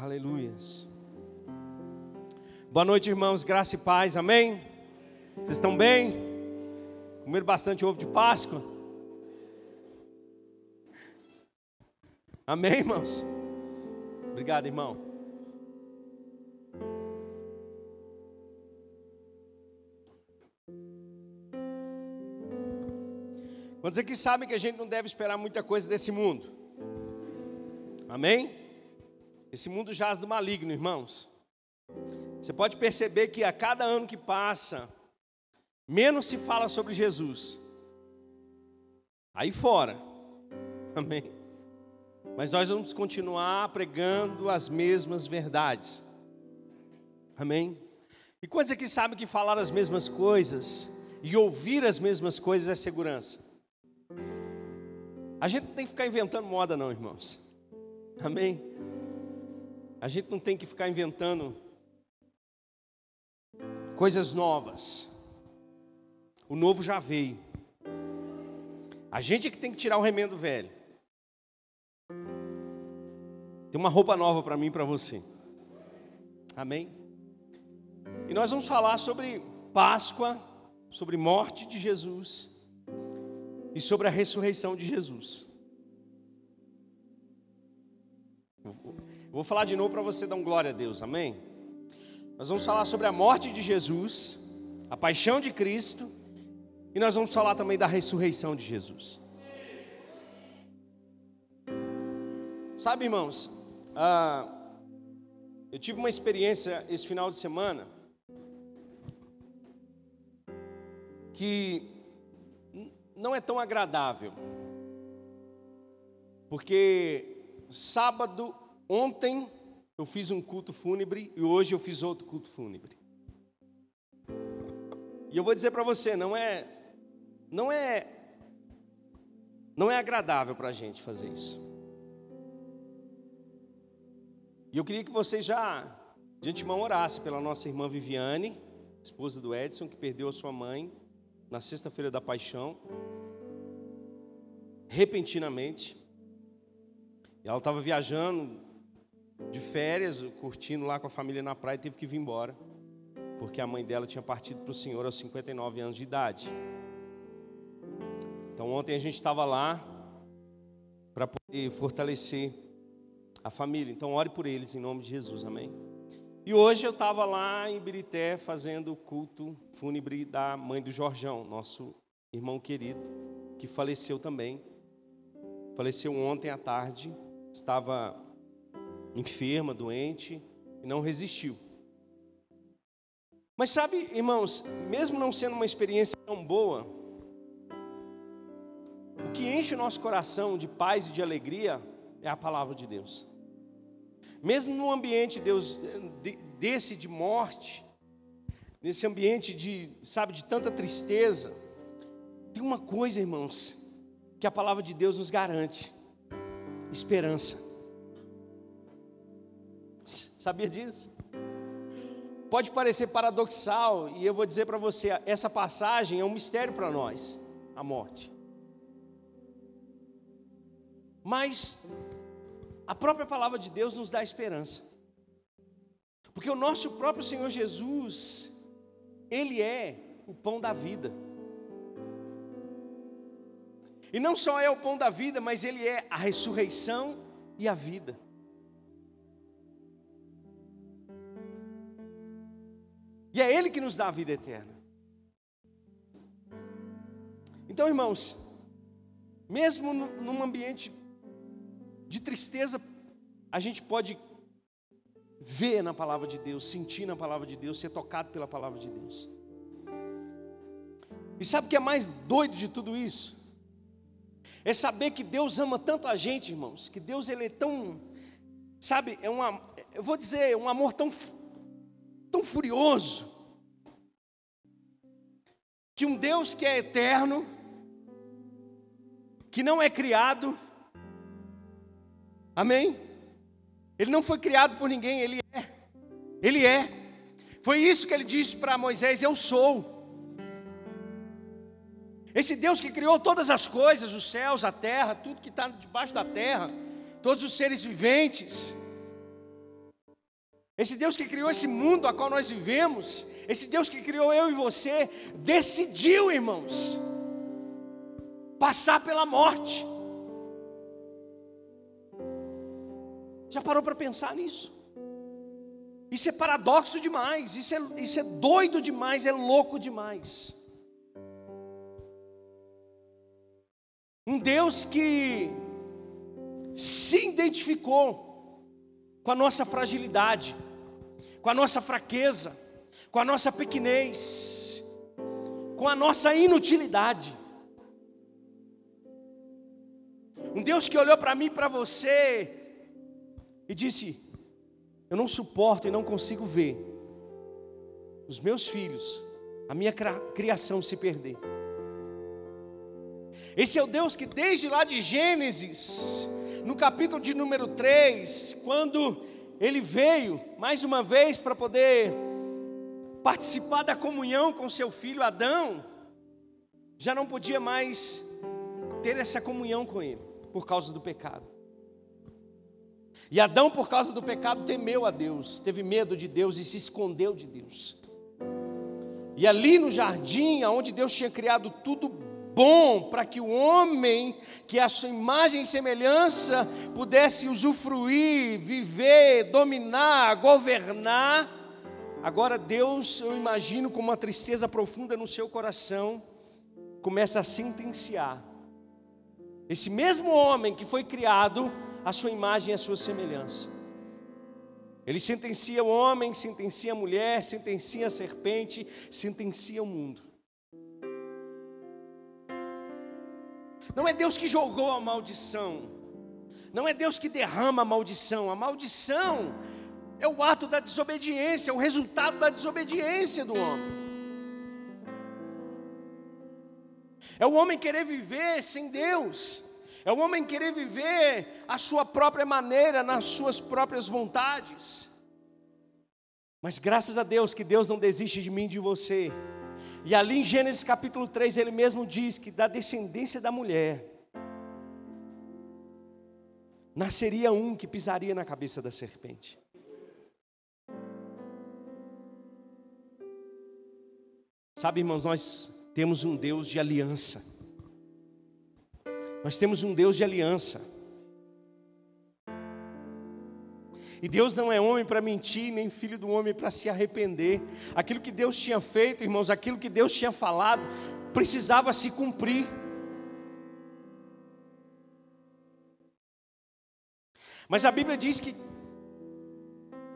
Aleluias. Boa noite, irmãos, graça e paz, amém? Vocês estão bem? Comeram bastante ovo de Páscoa? Amém, irmãos? Obrigado, irmão. Quantos aqui sabem que a gente não deve esperar muita coisa desse mundo? Amém? Esse mundo jaz do maligno, irmãos. Você pode perceber que a cada ano que passa, menos se fala sobre Jesus. Aí fora. Amém. Mas nós vamos continuar pregando as mesmas verdades. Amém. E quantos aqui sabem que falar as mesmas coisas e ouvir as mesmas coisas é segurança? A gente não tem que ficar inventando moda, não, irmãos. Amém? A gente não tem que ficar inventando coisas novas. O novo já veio. A gente é que tem que tirar o remendo velho. Tem uma roupa nova para mim e para você. Amém? E nós vamos falar sobre Páscoa, sobre morte de Jesus e sobre a ressurreição de Jesus. Vou falar de novo para você dar um glória a Deus, amém? Nós vamos falar sobre a morte de Jesus, a paixão de Cristo, e nós vamos falar também da ressurreição de Jesus. Sabe, irmãos, ah, eu tive uma experiência esse final de semana que não é tão agradável. Porque sábado, ontem, eu fiz um culto fúnebre e hoje eu fiz outro culto fúnebre. E eu vou dizer para você, não é, não é, não é agradável para a gente fazer isso. E eu queria que você já, de antemão, orasse pela nossa irmã Viviane, esposa do Edson, que perdeu a sua mãe na sexta-feira da paixão, repentinamente. Ela estava viajando de férias, curtindo lá com a família na praia teve que vir embora, porque a mãe dela tinha partido para o Senhor aos 59 anos de idade. Então ontem a gente estava lá para poder fortalecer a família. Então ore por eles em nome de Jesus, amém. E hoje eu estava lá em Birité fazendo o culto fúnebre da mãe do Jorjão, nosso irmão querido, que faleceu também. Faleceu ontem à tarde, estava enferma, doente, e não resistiu. Mas sabe, irmãos, mesmo não sendo uma experiência tão boa, o que enche o nosso coração de paz e de alegria é a palavra de Deus. Mesmo num ambiente Deus, desse de morte, nesse ambiente de, sabe, de tanta tristeza, tem uma coisa, irmãos, que a palavra de Deus nos garante: esperança. Sabia disso? Pode parecer paradoxal, e eu vou dizer para você: essa passagem é um mistério para nós, a morte. Mas a própria palavra de Deus nos dá esperança. Porque o nosso próprio Senhor Jesus, Ele é o pão da vida. E não só é o pão da vida, mas Ele é a ressurreição e a vida. E é Ele que nos dá a vida eterna. Então, irmãos, mesmo num ambiente de tristeza, a gente pode ver na palavra de Deus, sentir na palavra de Deus, ser tocado pela palavra de Deus. E sabe o que é mais doido de tudo isso? É saber que Deus ama tanto a gente, irmãos, que Deus ele é tão, sabe, é uma, eu vou dizer, um amor tão tão furioso, que um Deus que é eterno, que não é criado, amém? Ele não foi criado por ninguém, ele é, ele é. Foi isso que ele disse para Moisés: Eu sou. Esse Deus que criou todas as coisas, os céus, a terra, tudo que está debaixo da terra, todos os seres viventes. Esse Deus que criou esse mundo a qual nós vivemos, esse Deus que criou eu e você, decidiu, irmãos, passar pela morte. Já parou para pensar nisso? Isso é paradoxo demais, isso é, isso é doido demais, é louco demais. Um Deus que se identificou com a nossa fragilidade, com a nossa fraqueza, com a nossa pequenez, com a nossa inutilidade. Um Deus que olhou para mim para você e disse: Eu não suporto e não consigo ver os meus filhos, a minha criação se perder. Esse é o Deus que desde lá de Gênesis, no capítulo de número 3, quando ele veio mais uma vez para poder participar da comunhão com seu filho Adão, já não podia mais ter essa comunhão com ele, por causa do pecado. E Adão, por causa do pecado, temeu a Deus, teve medo de Deus e se escondeu de Deus. E ali no jardim, onde Deus tinha criado tudo bom para que o homem, que é a sua imagem e semelhança, pudesse usufruir, viver, dominar, governar. Agora Deus, eu imagino com uma tristeza profunda no seu coração, começa a sentenciar. Esse mesmo homem que foi criado, a sua imagem e a sua semelhança. Ele sentencia o homem, sentencia a mulher, sentencia a serpente, sentencia o mundo. Não é Deus que jogou a maldição. Não é Deus que derrama a maldição. A maldição é o ato da desobediência, é o resultado da desobediência do homem. É o homem querer viver sem Deus. É o homem querer viver a sua própria maneira, nas suas próprias vontades. Mas graças a Deus que Deus não desiste de mim e de você. E ali em Gênesis capítulo 3, ele mesmo diz que da descendência da mulher nasceria um que pisaria na cabeça da serpente. Sabe, irmãos, nós temos um Deus de aliança. Nós temos um Deus de aliança. E Deus não é homem para mentir, nem filho do homem para se arrepender. Aquilo que Deus tinha feito, irmãos, aquilo que Deus tinha falado, precisava se cumprir. Mas a Bíblia diz que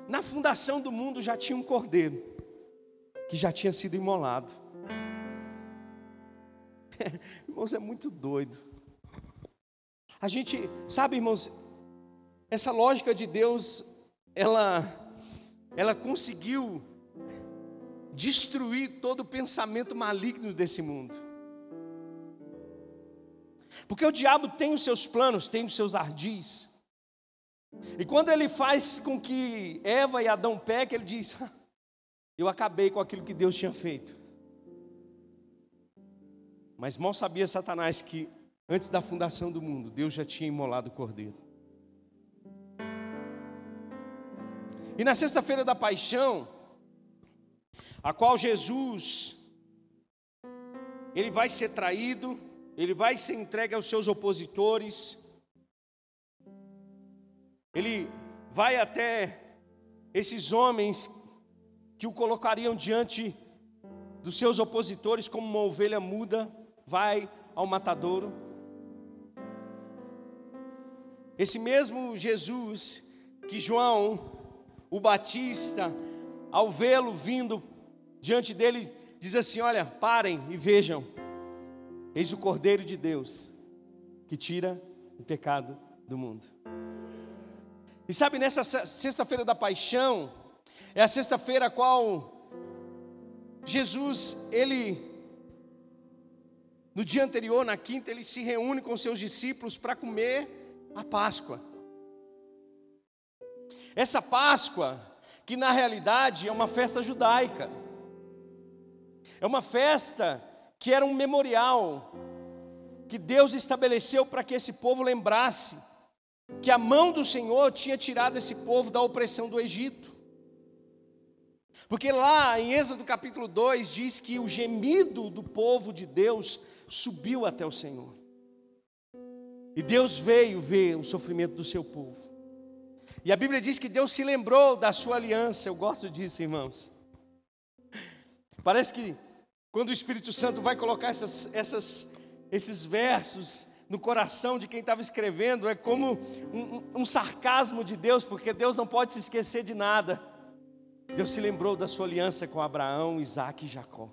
na fundação do mundo já tinha um cordeiro, que já tinha sido imolado. irmãos, é muito doido. A gente, sabe, irmãos, essa lógica de Deus ela, ela conseguiu destruir todo o pensamento maligno desse mundo. Porque o diabo tem os seus planos, tem os seus ardis. E quando ele faz com que Eva e Adão pequem, ele diz: Eu acabei com aquilo que Deus tinha feito. Mas mal sabia Satanás que antes da fundação do mundo, Deus já tinha imolado o cordeiro. E na sexta-feira da paixão, a qual Jesus ele vai ser traído, ele vai ser entregue aos seus opositores. Ele vai até esses homens que o colocariam diante dos seus opositores como uma ovelha muda, vai ao matadouro. Esse mesmo Jesus que João o Batista, ao vê-lo vindo diante dele, diz assim: Olha, parem e vejam, eis o Cordeiro de Deus que tira o pecado do mundo. E sabe, nessa sexta-feira da paixão, é a sexta-feira a qual Jesus, ele, no dia anterior, na quinta, ele se reúne com seus discípulos para comer a Páscoa. Essa Páscoa, que na realidade é uma festa judaica, é uma festa que era um memorial que Deus estabeleceu para que esse povo lembrasse que a mão do Senhor tinha tirado esse povo da opressão do Egito. Porque lá em Êxodo capítulo 2 diz que o gemido do povo de Deus subiu até o Senhor. E Deus veio ver o sofrimento do seu povo. E a Bíblia diz que Deus se lembrou da sua aliança. Eu gosto disso, irmãos. Parece que quando o Espírito Santo vai colocar essas, essas, esses versos no coração de quem estava escrevendo, é como um, um, sarcasmo de Deus, porque Deus não pode se esquecer de nada. Deus se lembrou da sua aliança com Abraão, Isaac e Jacó.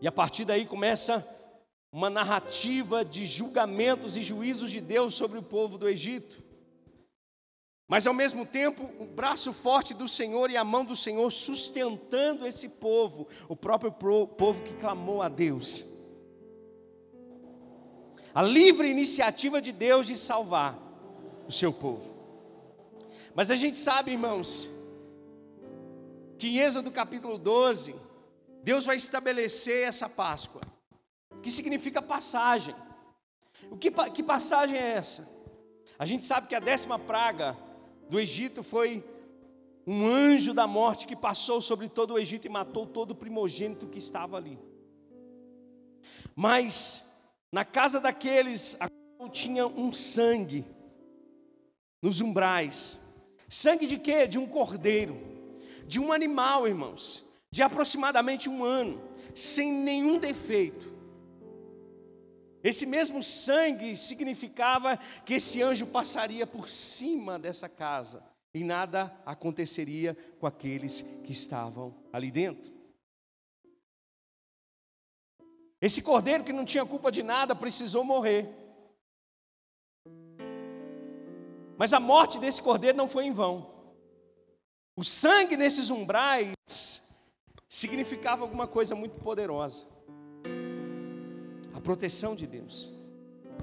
E a partir daí começa uma narrativa de julgamentos e juízos de Deus sobre o povo do Egito. Mas ao mesmo tempo, o braço forte do Senhor e a mão do Senhor sustentando esse povo, o próprio povo que clamou a Deus. A livre iniciativa de Deus de salvar o seu povo. Mas a gente sabe, irmãos, que em Êxodo capítulo 12, Deus vai estabelecer essa Páscoa que significa passagem. O que, que passagem é essa? A gente sabe que a décima praga do Egito foi um anjo da morte que passou sobre todo o Egito e matou todo o primogênito que estava ali. Mas na casa daqueles tinha um sangue nos umbrais. Sangue de quê? De um cordeiro, de um animal, irmãos, de aproximadamente um ano, sem nenhum defeito. Esse mesmo sangue significava que esse anjo passaria por cima dessa casa e nada aconteceria com aqueles que estavam ali dentro. Esse cordeiro que não tinha culpa de nada precisou morrer. Mas a morte desse cordeiro não foi em vão. O sangue nesses umbrais significava alguma coisa muito poderosa proteção de Deus,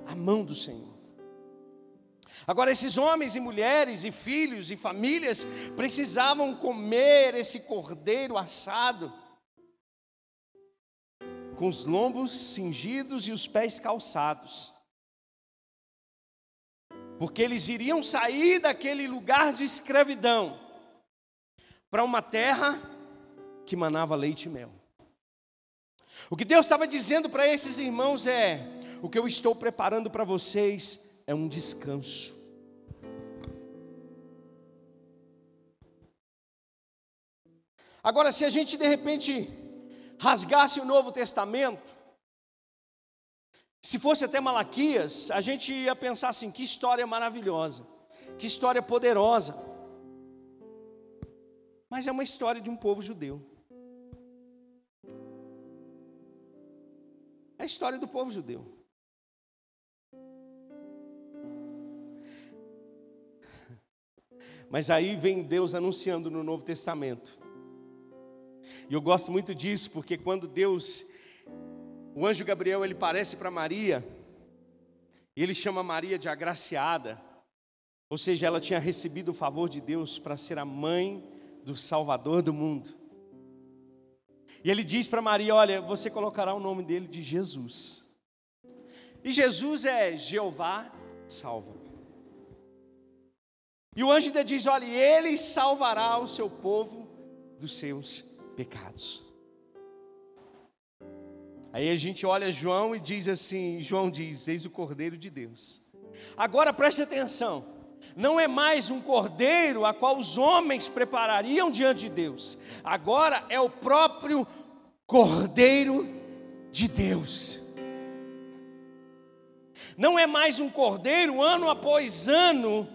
a mão do Senhor. Agora, esses homens e mulheres, e filhos e famílias precisavam comer esse cordeiro assado, com os lombos cingidos e os pés calçados, porque eles iriam sair daquele lugar de escravidão para uma terra que manava leite e mel. O que Deus estava dizendo para esses irmãos é: o que eu estou preparando para vocês é um descanso. Agora, se a gente de repente rasgasse o Novo Testamento, se fosse até Malaquias, a gente ia pensar assim: que história maravilhosa, que história poderosa. Mas é uma história de um povo judeu. A história do povo judeu. Mas aí vem Deus anunciando no Novo Testamento. E eu gosto muito disso, porque quando Deus, o anjo Gabriel, ele parece para Maria, e ele chama Maria de agraciada, ou seja, ela tinha recebido o favor de Deus para ser a mãe do Salvador do mundo. E ele diz para Maria: Olha, você colocará o nome dele de Jesus. E Jesus é Jeová salva. E o anjo ainda diz: Olha, ele salvará o seu povo dos seus pecados. Aí a gente olha João e diz assim: João diz, eis o Cordeiro de Deus. Agora preste atenção não é mais um cordeiro a qual os homens preparariam diante de Deus, agora é o próprio Cordeiro de Deus. Não é mais um cordeiro ano após ano,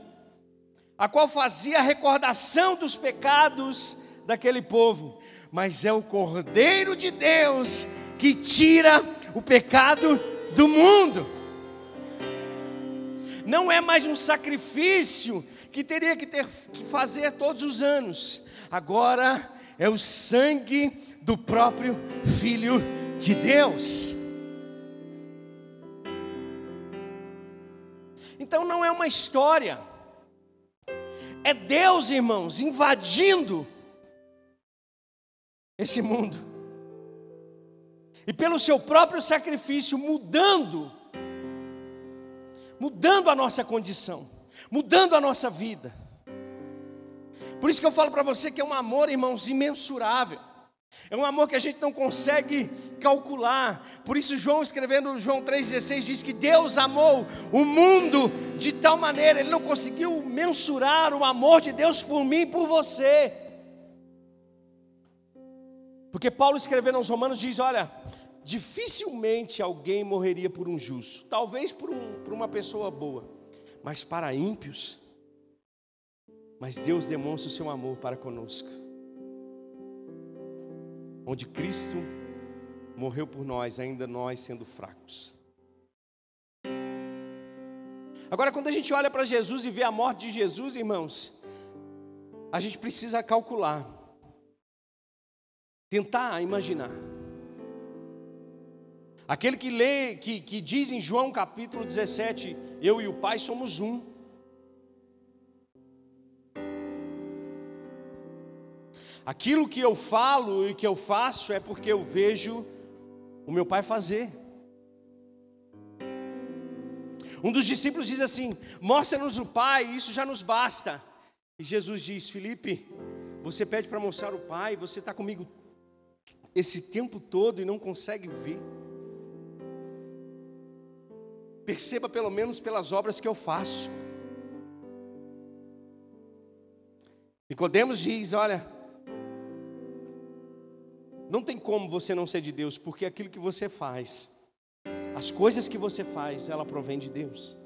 a qual fazia a recordação dos pecados daquele povo, mas é o Cordeiro de Deus que tira o pecado do mundo não é mais um sacrifício que teria que ter que fazer todos os anos. Agora é o sangue do próprio Filho de Deus. Então não é uma história, é Deus, irmãos, invadindo esse mundo, e pelo seu próprio sacrifício mudando mudando a nossa condição, mudando a nossa vida. Por isso que eu falo para você que é um amor, irmãos, imensurável. É um amor que a gente não consegue calcular. Por isso, João, escrevendo João 3,16, diz que Deus amou o mundo de tal maneira, ele não conseguiu mensurar o amor de Deus por mim e por você. Porque Paulo, escrevendo aos Romanos, diz: Olha, dificilmente alguém morreria por um justo, talvez por, um, por uma pessoa boa, mas para ímpios. Mas Deus demonstra o seu amor para conosco onde Cristo morreu por nós, ainda nós sendo fracos. Agora, quando a gente olha para Jesus e vê a morte de Jesus, irmãos, a gente precisa calcular, tentar imaginar. Aquele que lê, que, que diz em João capítulo 17: Eu e o Pai somos um. Aquilo que eu falo e que eu faço é porque eu vejo o meu pai fazer. Um dos discípulos diz assim: Mostra-nos o Pai, isso já nos basta. E Jesus diz: Felipe, você pede para mostrar o Pai, você está comigo esse tempo todo e não consegue ver. Perceba pelo menos pelas obras que eu faço. Nicodemos diz: Olha, não tem como você não ser de Deus, porque aquilo que você faz, as coisas que você faz, ela provém de Deus.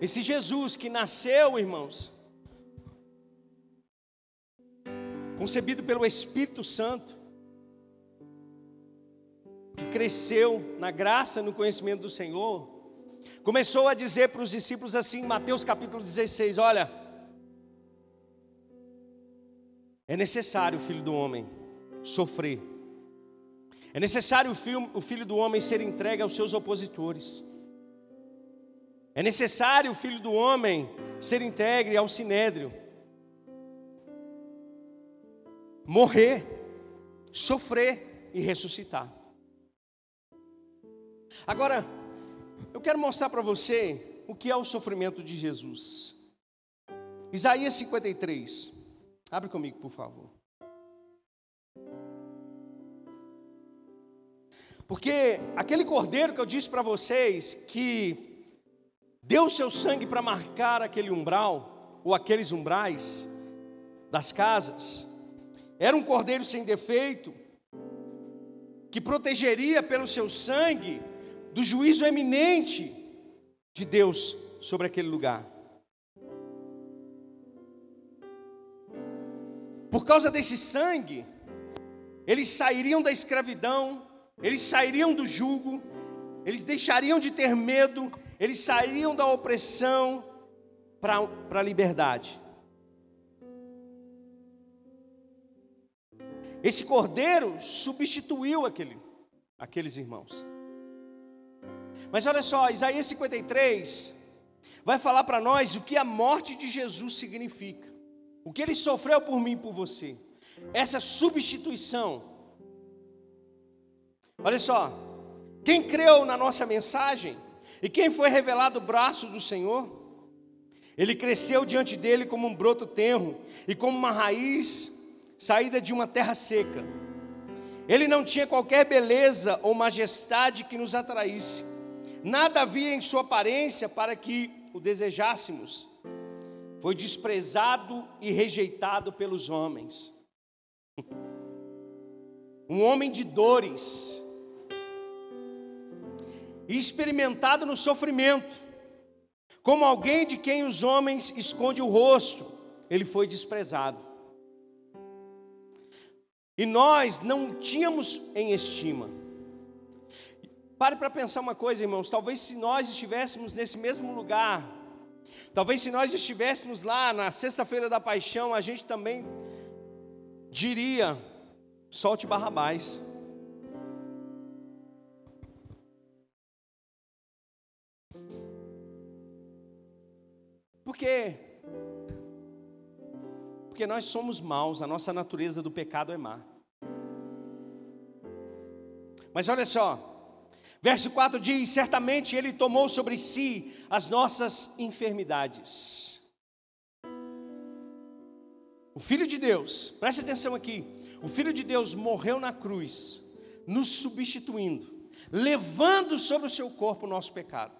Esse Jesus que nasceu, irmãos, concebido pelo Espírito Santo, que cresceu na graça no conhecimento do Senhor, começou a dizer para os discípulos assim, Mateus capítulo 16: Olha, é necessário o filho do homem sofrer. É necessário o filho, o filho do homem ser entregue aos seus opositores. É necessário o filho do homem ser entregue ao sinédrio. Morrer, sofrer e ressuscitar. Agora, eu quero mostrar para você o que é o sofrimento de Jesus. Isaías 53. Abre comigo, por favor. Porque aquele cordeiro que eu disse para vocês que deu seu sangue para marcar aquele umbral, ou aqueles umbrais das casas, era um cordeiro sem defeito, que protegeria pelo seu sangue do juízo eminente de Deus sobre aquele lugar. Por causa desse sangue, eles sairiam da escravidão, eles sairiam do jugo, eles deixariam de ter medo, eles sairiam da opressão para a liberdade. Esse cordeiro substituiu aquele, aqueles irmãos. Mas olha só, Isaías 53 vai falar para nós o que a morte de Jesus significa. O que ele sofreu por mim e por você. Essa substituição. Olha só. Quem creu na nossa mensagem e quem foi revelado o braço do Senhor, ele cresceu diante dele como um broto tenro e como uma raiz saída de uma terra seca. Ele não tinha qualquer beleza ou majestade que nos atraísse. Nada havia em sua aparência para que o desejássemos foi desprezado e rejeitado pelos homens. Um homem de dores, experimentado no sofrimento, como alguém de quem os homens escondem o rosto, ele foi desprezado. E nós não tínhamos em estima. Pare para pensar uma coisa, irmãos. Talvez se nós estivéssemos nesse mesmo lugar, Talvez se nós estivéssemos lá na sexta-feira da paixão, a gente também diria: solte Barrabás. Por quê? Porque nós somos maus, a nossa natureza do pecado é má. Mas olha só, Verso 4 diz: Certamente Ele tomou sobre si as nossas enfermidades. O Filho de Deus, preste atenção aqui, o Filho de Deus morreu na cruz, nos substituindo, levando sobre o seu corpo o nosso pecado,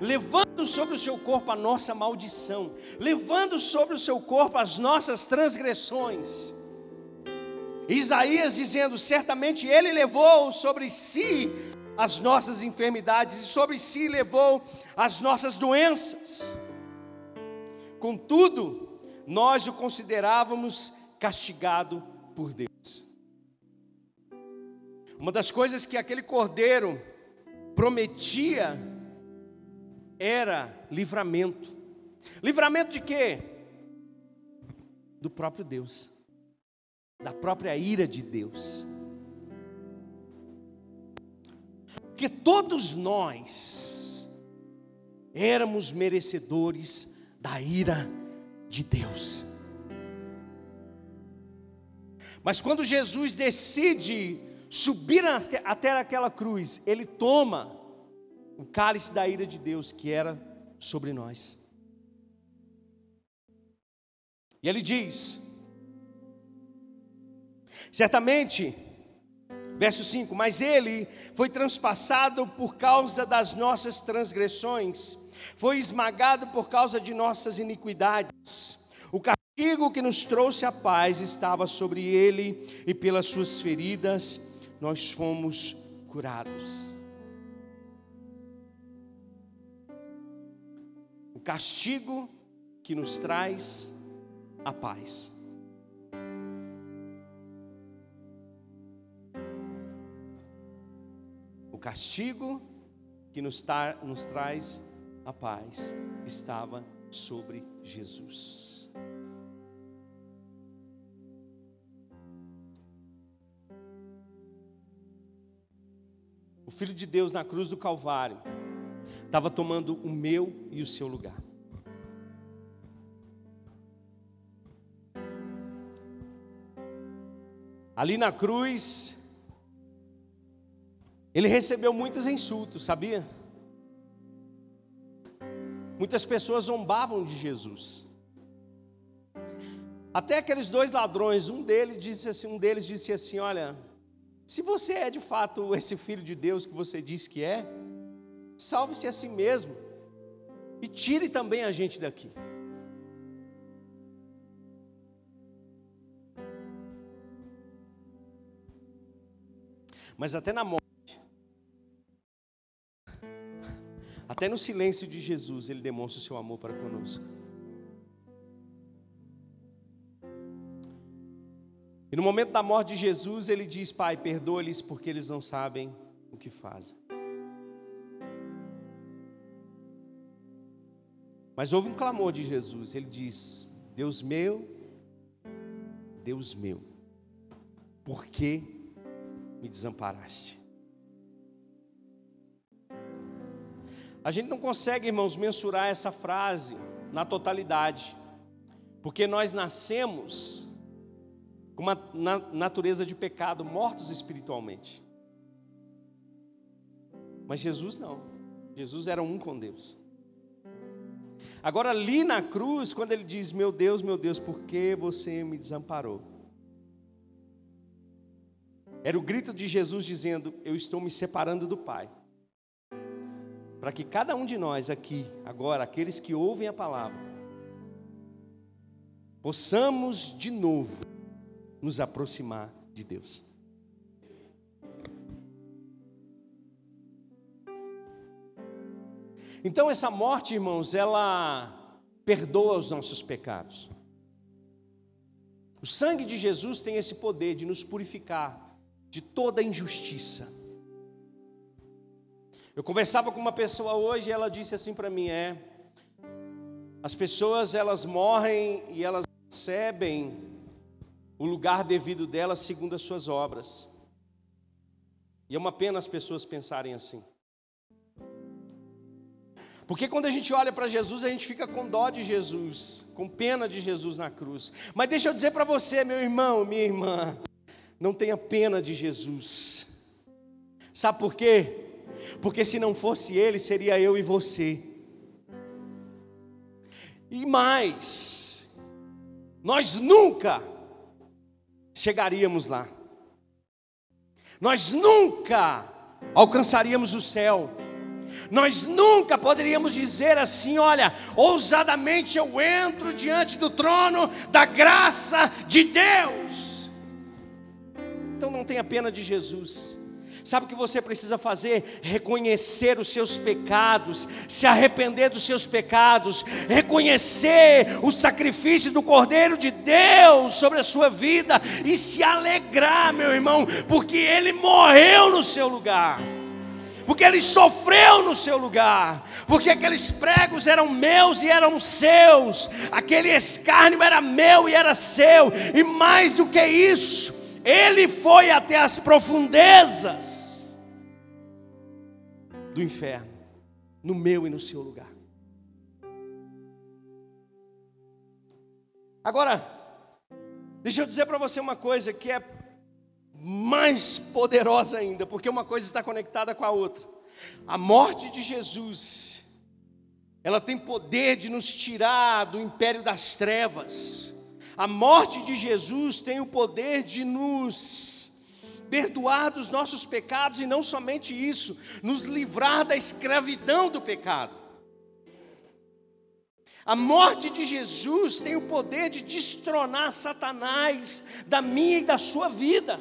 levando sobre o seu corpo a nossa maldição, levando sobre o seu corpo as nossas transgressões. Isaías dizendo: certamente ele levou sobre si as nossas enfermidades e sobre si levou as nossas doenças. Contudo, nós o considerávamos castigado por Deus. Uma das coisas que aquele cordeiro prometia era livramento. Livramento de quê? Do próprio Deus, da própria ira de Deus. Porque todos nós éramos merecedores da ira de Deus. Mas quando Jesus decide subir até aquela cruz, ele toma o cálice da ira de Deus que era sobre nós. E ele diz: certamente, verso 5: Mas ele foi transpassado por causa das nossas transgressões, foi esmagado por causa de nossas iniquidades. O castigo que nos trouxe a paz estava sobre ele, e pelas suas feridas nós fomos curados. O castigo que nos traz a paz. Castigo que nos, tá, nos traz a paz estava sobre Jesus. O Filho de Deus na cruz do Calvário estava tomando o meu e o seu lugar. Ali na cruz, ele recebeu muitos insultos, sabia? Muitas pessoas zombavam de Jesus. Até aqueles dois ladrões, um deles disse assim, um deles disse assim, olha, se você é de fato esse filho de Deus que você diz que é, salve-se a si mesmo e tire também a gente daqui. Mas até na morte, Até no silêncio de Jesus, ele demonstra o seu amor para conosco. E no momento da morte de Jesus, ele diz: Pai, perdoa-lhes porque eles não sabem o que fazem. Mas houve um clamor de Jesus. Ele diz: Deus meu, Deus meu, por que me desamparaste? A gente não consegue, irmãos, mensurar essa frase na totalidade, porque nós nascemos com uma natureza de pecado, mortos espiritualmente. Mas Jesus não, Jesus era um com Deus. Agora, ali na cruz, quando ele diz: Meu Deus, meu Deus, por que você me desamparou? Era o grito de Jesus dizendo: Eu estou me separando do Pai para que cada um de nós aqui, agora, aqueles que ouvem a palavra, possamos de novo nos aproximar de Deus. Então, essa morte, irmãos, ela perdoa os nossos pecados. O sangue de Jesus tem esse poder de nos purificar de toda injustiça. Eu conversava com uma pessoa hoje e ela disse assim para mim: é, as pessoas elas morrem e elas recebem o lugar devido delas segundo as suas obras. E é uma pena as pessoas pensarem assim. Porque quando a gente olha para Jesus, a gente fica com dó de Jesus, com pena de Jesus na cruz. Mas deixa eu dizer para você, meu irmão, minha irmã, não tenha pena de Jesus. Sabe por quê? Porque se não fosse Ele, seria eu e você. E mais, nós nunca chegaríamos lá, nós nunca alcançaríamos o céu nós nunca poderíamos dizer assim: olha, ousadamente eu entro diante do trono da graça de Deus. Então não tenha pena de Jesus. Sabe o que você precisa fazer? Reconhecer os seus pecados, se arrepender dos seus pecados, reconhecer o sacrifício do Cordeiro de Deus sobre a sua vida e se alegrar, meu irmão, porque Ele morreu no seu lugar porque ele sofreu no seu lugar, porque aqueles pregos eram meus e eram seus, aquele escárnio era meu e era seu, e mais do que isso, ele foi até as profundezas do inferno, no meu e no seu lugar. Agora, deixa eu dizer para você uma coisa que é mais poderosa ainda, porque uma coisa está conectada com a outra. A morte de Jesus, ela tem poder de nos tirar do império das trevas. A morte de Jesus tem o poder de nos perdoar dos nossos pecados e não somente isso, nos livrar da escravidão do pecado. A morte de Jesus tem o poder de destronar Satanás da minha e da sua vida.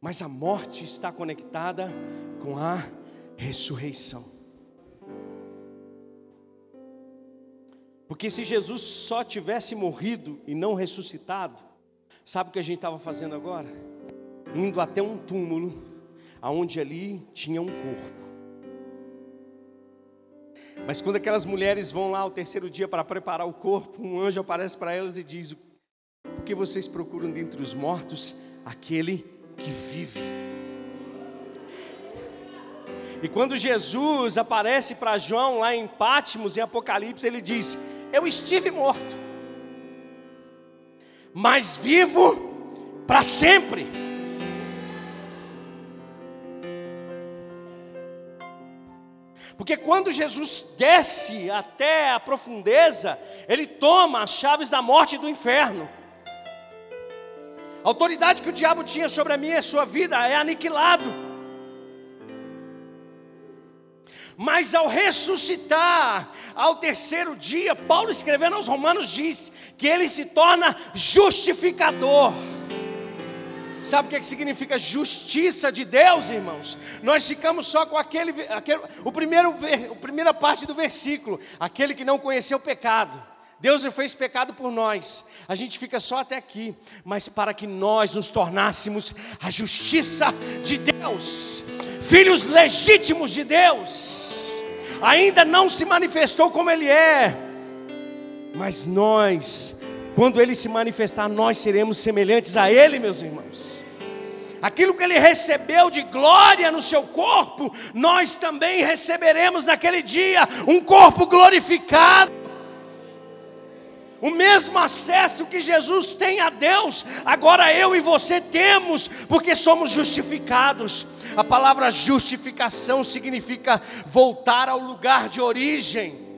Mas a morte está conectada com a ressurreição. Porque se Jesus só tivesse morrido e não ressuscitado, sabe o que a gente estava fazendo agora? Indo até um túmulo, aonde ali tinha um corpo. Mas quando aquelas mulheres vão lá ao terceiro dia para preparar o corpo, um anjo aparece para elas e diz: Por que vocês procuram dentre os mortos aquele que vive. E quando Jesus aparece para João lá em Pátimos, em Apocalipse, ele diz: Eu estive morto, mas vivo para sempre. Porque quando Jesus desce até a profundeza, ele toma as chaves da morte e do inferno. A autoridade que o diabo tinha sobre a minha e a sua vida é aniquilado. Mas ao ressuscitar, ao terceiro dia, Paulo escrevendo aos Romanos diz que ele se torna justificador. Sabe o que, é significa justiça de Deus, irmãos? Nós ficamos só com aquele, aquele o primeiro, a primeira parte do versículo, aquele que não conheceu pecado. Deus fez pecado por nós. A gente fica só até aqui, mas para que nós nos tornássemos a justiça de Deus, filhos legítimos de Deus. Ainda não se manifestou como Ele é, mas nós, quando Ele se manifestar, nós seremos semelhantes a Ele, meus irmãos. Aquilo que ele recebeu de glória no seu corpo, nós também receberemos naquele dia um corpo glorificado. O mesmo acesso que Jesus tem a Deus, agora eu e você temos, porque somos justificados. A palavra justificação significa voltar ao lugar de origem.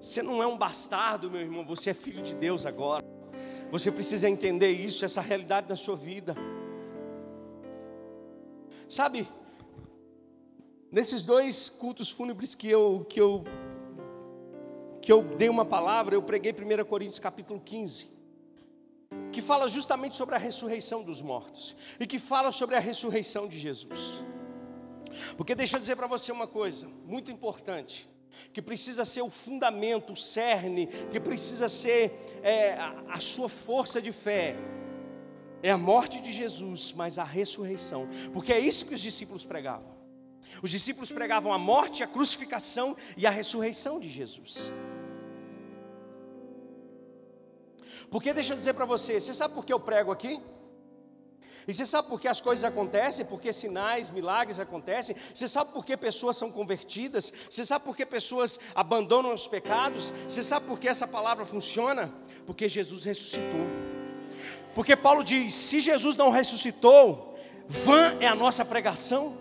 Você não é um bastardo, meu irmão, você é filho de Deus agora. Você precisa entender isso, essa realidade na sua vida. Sabe, nesses dois cultos fúnebres que eu, que eu, que eu dei uma palavra, eu preguei 1 Coríntios capítulo 15, que fala justamente sobre a ressurreição dos mortos, e que fala sobre a ressurreição de Jesus. Porque deixa eu dizer para você uma coisa muito importante, que precisa ser o fundamento, o cerne, que precisa ser é, a, a sua força de fé é a morte de Jesus, mas a ressurreição, porque é isso que os discípulos pregavam. Os discípulos pregavam a morte, a crucificação e a ressurreição de Jesus. Porque deixa eu dizer para você, você sabe por que eu prego aqui? E você sabe por que as coisas acontecem? Porque sinais, milagres acontecem. Você sabe por que pessoas são convertidas? Você sabe por que pessoas abandonam os pecados? Você sabe por que essa palavra funciona? Porque Jesus ressuscitou. Porque Paulo diz: se Jesus não ressuscitou, vã é a nossa pregação.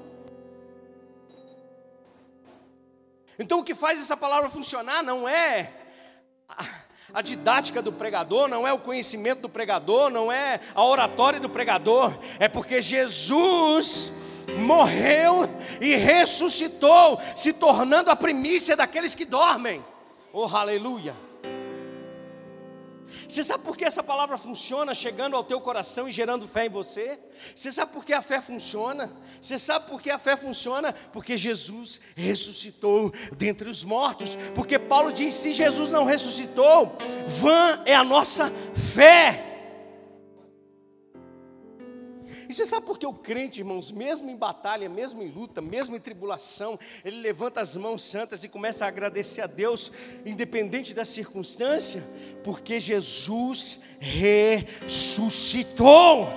Então o que faz essa palavra funcionar não é a didática do pregador, não é o conhecimento do pregador, não é a oratória do pregador, é porque Jesus morreu e ressuscitou, se tornando a primícia daqueles que dormem. Oh, aleluia! Você sabe por que essa palavra funciona chegando ao teu coração e gerando fé em você? Você sabe por que a fé funciona? Você sabe por que a fé funciona? Porque Jesus ressuscitou dentre os mortos. Porque Paulo diz: se Jesus não ressuscitou, vã é a nossa fé. E você sabe por que o crente, irmãos, mesmo em batalha, mesmo em luta, mesmo em tribulação, ele levanta as mãos santas e começa a agradecer a Deus, independente da circunstância? Porque Jesus ressuscitou.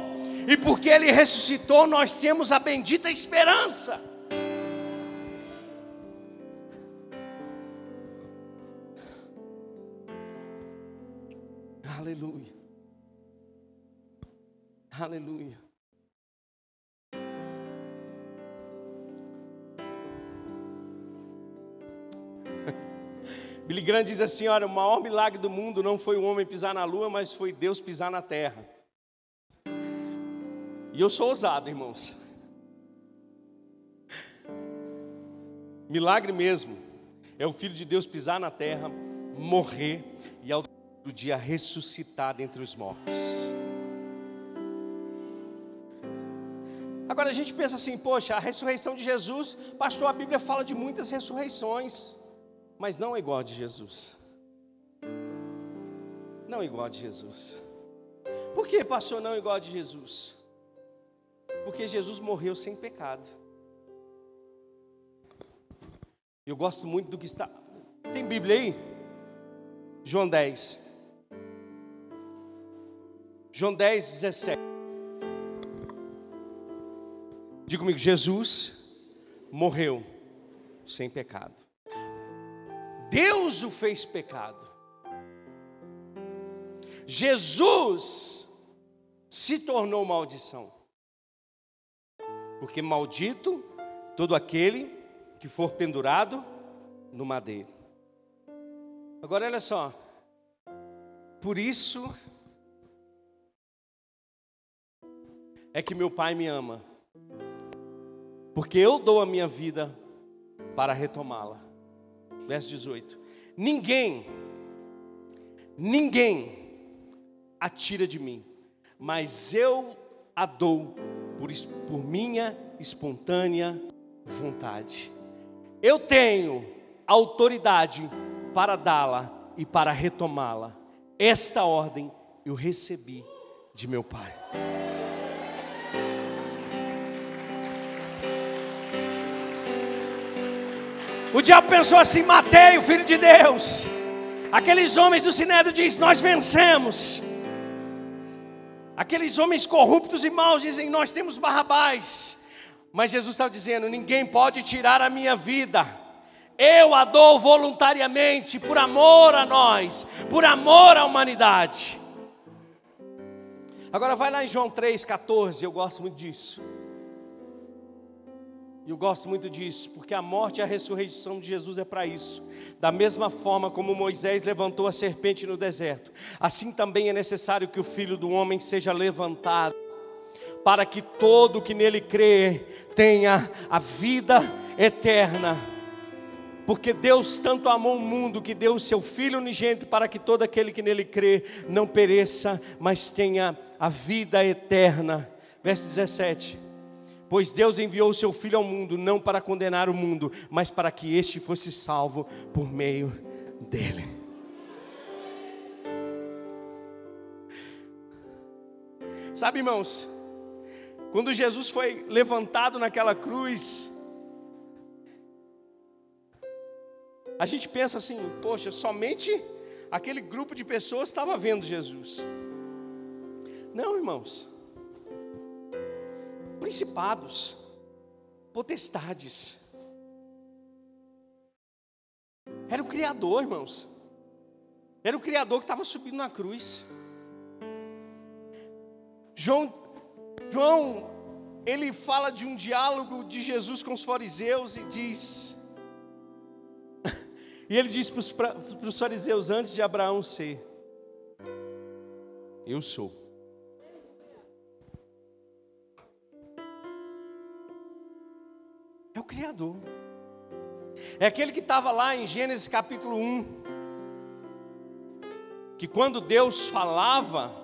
E porque ele ressuscitou, nós temos a bendita esperança. Aleluia. Aleluia. Billy Graham diz assim: olha, o maior milagre do mundo não foi o homem pisar na lua, mas foi Deus pisar na terra. E eu sou ousado, irmãos. Milagre mesmo é o Filho de Deus pisar na terra, morrer e ao dia ressuscitar dentre os mortos. Agora a gente pensa assim, poxa, a ressurreição de Jesus, pastor, a Bíblia fala de muitas ressurreições mas não igual a de Jesus. Não igual a de Jesus. Por que, pastor, não igual a de Jesus? Porque Jesus morreu sem pecado. Eu gosto muito do que está. Tem Bíblia aí? João 10. João 10, 17. Diga comigo, Jesus morreu sem pecado. Deus o fez pecado. Jesus se tornou maldição. Porque maldito todo aquele que for pendurado no madeiro. Agora olha só. Por isso é que meu Pai me ama. Porque eu dou a minha vida para retomá-la verso 18: Ninguém, ninguém atira de mim, mas eu a dou por, por minha espontânea vontade. Eu tenho autoridade para dá-la e para retomá-la. Esta ordem eu recebi de meu Pai. O diabo pensou assim: matei o filho de Deus. Aqueles homens do Sinédrio diz: Nós vencemos. Aqueles homens corruptos e maus dizem: Nós temos Barrabás. Mas Jesus estava dizendo: Ninguém pode tirar a minha vida. Eu a dou voluntariamente, por amor a nós, por amor à humanidade. Agora vai lá em João 3,14, eu gosto muito disso. E eu gosto muito disso, porque a morte e a ressurreição de Jesus é para isso. Da mesma forma como Moisés levantou a serpente no deserto, assim também é necessário que o filho do homem seja levantado, para que todo que nele crê tenha a vida eterna. Porque Deus tanto amou o mundo que deu o seu Filho unigênito para que todo aquele que nele crê não pereça, mas tenha a vida eterna. Verso 17. Pois Deus enviou o seu Filho ao mundo, não para condenar o mundo, mas para que este fosse salvo por meio dele. Sabe, irmãos, quando Jesus foi levantado naquela cruz, a gente pensa assim: poxa, somente aquele grupo de pessoas estava vendo Jesus. Não, irmãos. Principados, potestades. Era o Criador, irmãos. Era o Criador que estava subindo na cruz. João, João, ele fala de um diálogo de Jesus com os fariseus e diz. e ele diz para os fariseus antes de Abraão ser: Eu sou. Criador. É aquele que estava lá em Gênesis capítulo 1. Que quando Deus falava,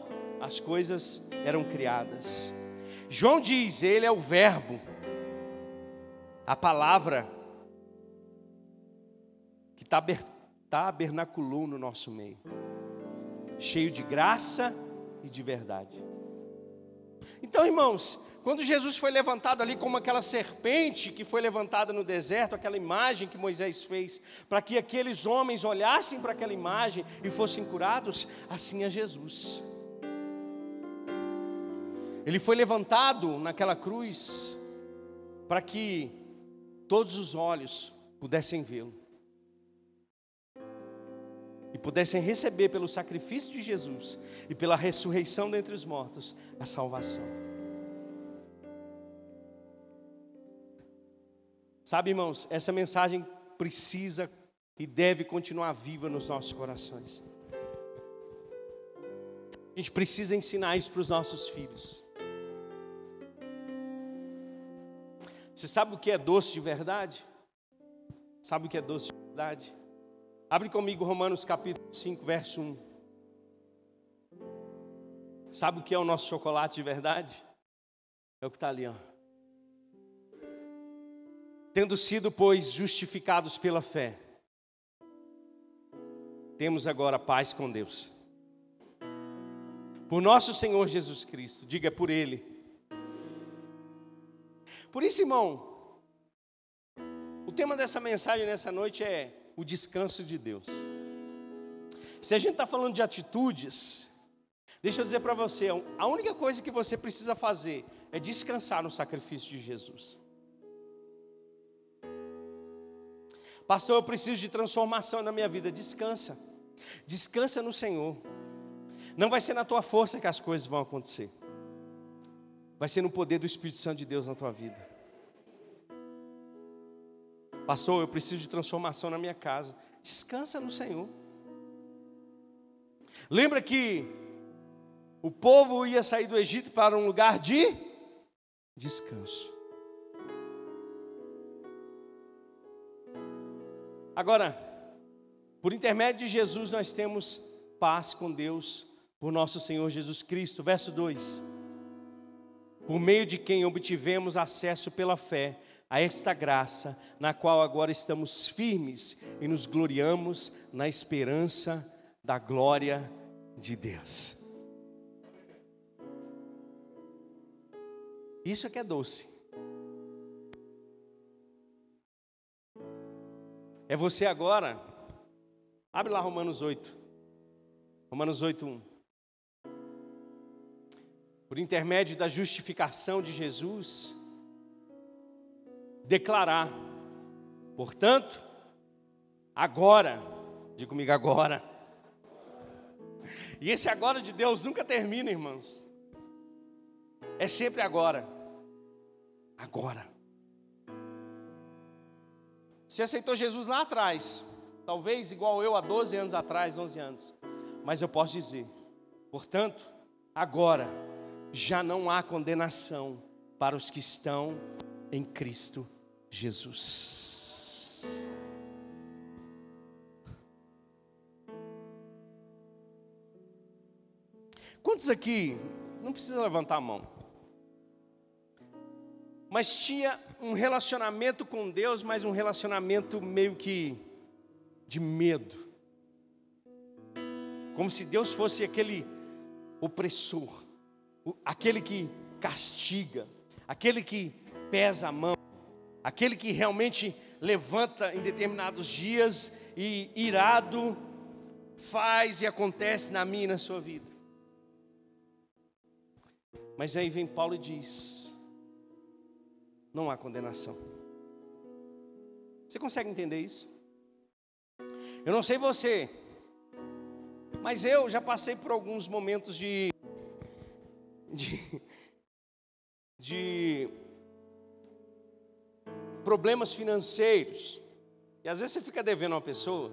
as coisas eram criadas. João diz: Ele é o Verbo, a palavra que tabernaculou no nosso meio, cheio de graça e de verdade. Então, irmãos, quando Jesus foi levantado ali como aquela serpente que foi levantada no deserto, aquela imagem que Moisés fez, para que aqueles homens olhassem para aquela imagem e fossem curados, assim é Jesus. Ele foi levantado naquela cruz para que todos os olhos pudessem vê-lo e pudessem receber pelo sacrifício de Jesus e pela ressurreição dentre os mortos a salvação. Sabe, irmãos, essa mensagem precisa e deve continuar viva nos nossos corações. A gente precisa ensinar isso para os nossos filhos. Você sabe o que é doce de verdade? Sabe o que é doce de verdade? Abre comigo Romanos capítulo 5, verso 1. Sabe o que é o nosso chocolate de verdade? É o que está ali, ó. Tendo sido, pois, justificados pela fé, temos agora paz com Deus. Por nosso Senhor Jesus Cristo, diga por Ele por isso, irmão, o tema dessa mensagem nessa noite é o descanso de Deus. Se a gente está falando de atitudes, deixa eu dizer para você: a única coisa que você precisa fazer é descansar no sacrifício de Jesus. Pastor, eu preciso de transformação na minha vida. Descansa, descansa no Senhor. Não vai ser na tua força que as coisas vão acontecer vai ser no poder do Espírito Santo de Deus na tua vida. Pastor, eu preciso de transformação na minha casa. Descansa no Senhor. Lembra que o povo ia sair do Egito para um lugar de descanso. Agora, por intermédio de Jesus, nós temos paz com Deus, por nosso Senhor Jesus Cristo. Verso 2 por meio de quem obtivemos acesso pela fé a esta graça, na qual agora estamos firmes e nos gloriamos na esperança da glória de Deus. Isso é que é doce. É você agora. Abre lá Romanos 8. Romanos 8, 1 por intermédio da justificação de Jesus, declarar, portanto, agora, diga comigo agora, e esse agora de Deus nunca termina, irmãos, é sempre agora, agora. Você aceitou Jesus lá atrás, talvez igual eu há 12 anos atrás, 11 anos, mas eu posso dizer, portanto, agora, já não há condenação para os que estão em Cristo Jesus. Quantos aqui, não precisa levantar a mão, mas tinha um relacionamento com Deus, mas um relacionamento meio que de medo, como se Deus fosse aquele opressor, aquele que castiga, aquele que pesa a mão, aquele que realmente levanta em determinados dias e irado faz e acontece na minha e na sua vida. Mas aí vem Paulo e diz: não há condenação. Você consegue entender isso? Eu não sei você, mas eu já passei por alguns momentos de, de, de problemas financeiros. E às vezes você fica devendo a uma pessoa.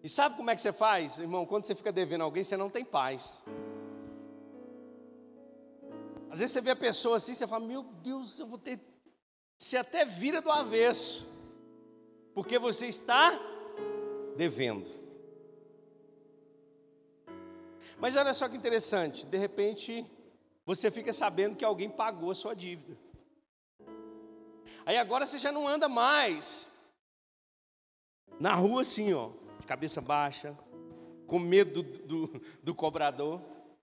E sabe como é que você faz, irmão? Quando você fica devendo a alguém, você não tem paz. Às vezes você vê a pessoa assim, você fala: Meu Deus, eu vou ter. Você até vira do avesso, porque você está devendo. Mas olha só que interessante, de repente você fica sabendo que alguém pagou a sua dívida. Aí agora você já não anda mais na rua assim, ó, de cabeça baixa, com medo do, do, do cobrador.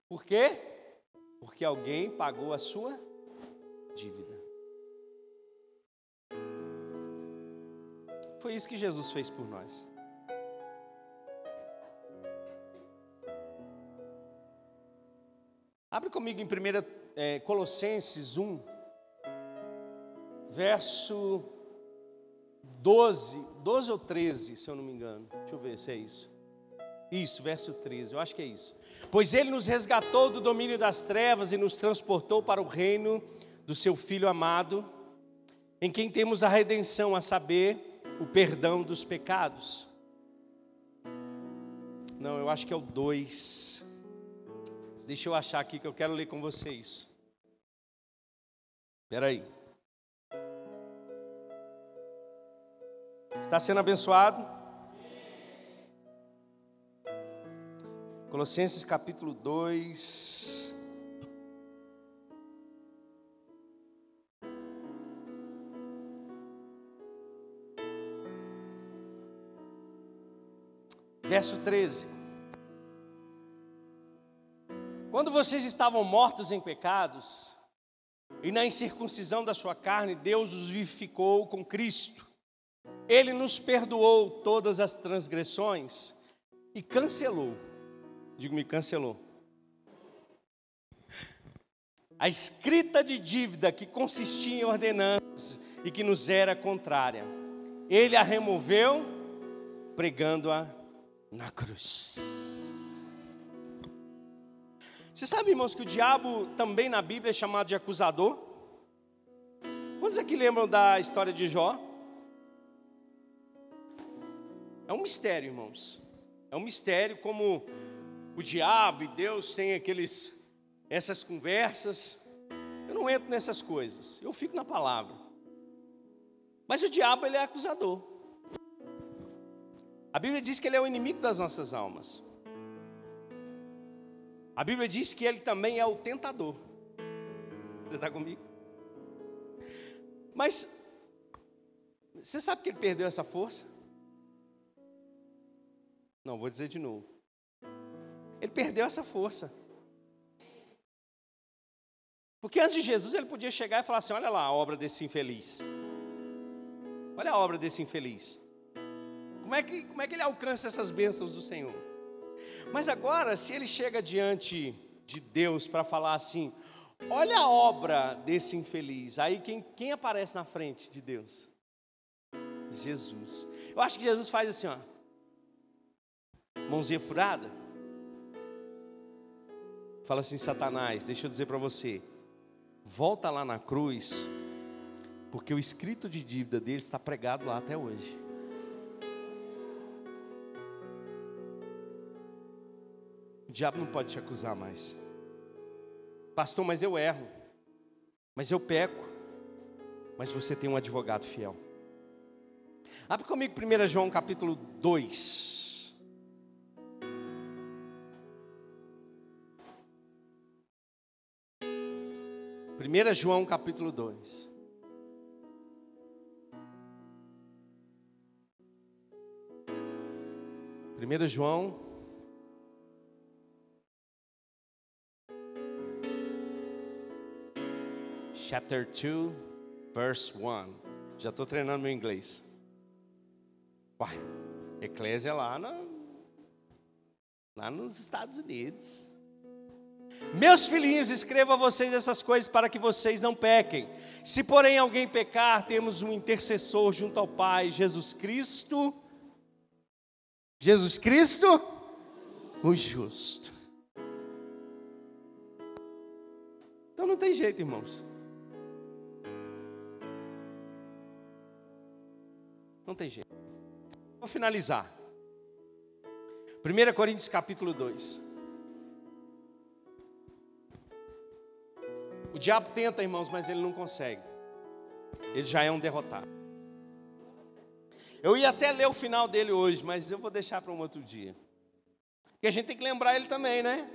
Por quê? Porque alguém pagou a sua dívida. Foi isso que Jesus fez por nós. Abre comigo em 1 é, Colossenses 1, verso 12, 12 ou 13, se eu não me engano. Deixa eu ver se é isso. Isso, verso 13, eu acho que é isso. Pois ele nos resgatou do domínio das trevas e nos transportou para o reino do seu Filho amado, em quem temos a redenção, a saber, o perdão dos pecados. Não, eu acho que é o 2. Deixa eu achar aqui que eu quero ler com vocês. Espera aí. Está sendo abençoado? Colossenses capítulo 2. Verso 13. Quando vocês estavam mortos em pecados, e na incircuncisão da sua carne, Deus os vivificou com Cristo. Ele nos perdoou todas as transgressões e cancelou. Digo-me, cancelou. A escrita de dívida que consistia em ordenanças e que nos era contrária. Ele a removeu, pregando-a na cruz. Você sabe, irmãos, que o diabo também na Bíblia é chamado de acusador? Quantos aqui lembram da história de Jó? É um mistério, irmãos. É um mistério como o diabo e Deus têm aqueles essas conversas. Eu não entro nessas coisas. Eu fico na palavra. Mas o diabo ele é acusador. A Bíblia diz que ele é o inimigo das nossas almas. A Bíblia diz que ele também é o tentador. Você está comigo? Mas, você sabe que ele perdeu essa força? Não, vou dizer de novo. Ele perdeu essa força. Porque antes de Jesus ele podia chegar e falar assim: olha lá a obra desse infeliz. Olha a obra desse infeliz. Como é que, como é que ele alcança essas bênçãos do Senhor? Mas agora, se ele chega diante de Deus para falar assim: olha a obra desse infeliz, aí quem, quem aparece na frente de Deus? Jesus. Eu acho que Jesus faz assim, ó, mãozinha furada. Fala assim, Satanás, deixa eu dizer para você, volta lá na cruz, porque o escrito de dívida dele está pregado lá até hoje. diabo não pode te acusar mais. Pastor, mas eu erro. Mas eu peco. Mas você tem um advogado fiel. Abre comigo 1 João capítulo 2. Primeira João capítulo 2. Primeira João chapter 2, verse 1. Já estou treinando meu inglês. Uai, Eclésia lá, na, lá nos Estados Unidos. Meus filhinhos, escrevo a vocês essas coisas para que vocês não pequem. Se porém alguém pecar, temos um intercessor junto ao Pai, Jesus Cristo. Jesus Cristo, o justo. Então não tem jeito, irmãos. Não tem jeito. Vou finalizar. 1 Coríntios capítulo 2. O diabo tenta, irmãos, mas ele não consegue. Ele já é um derrotado. Eu ia até ler o final dele hoje, mas eu vou deixar para um outro dia. Porque a gente tem que lembrar ele também, né?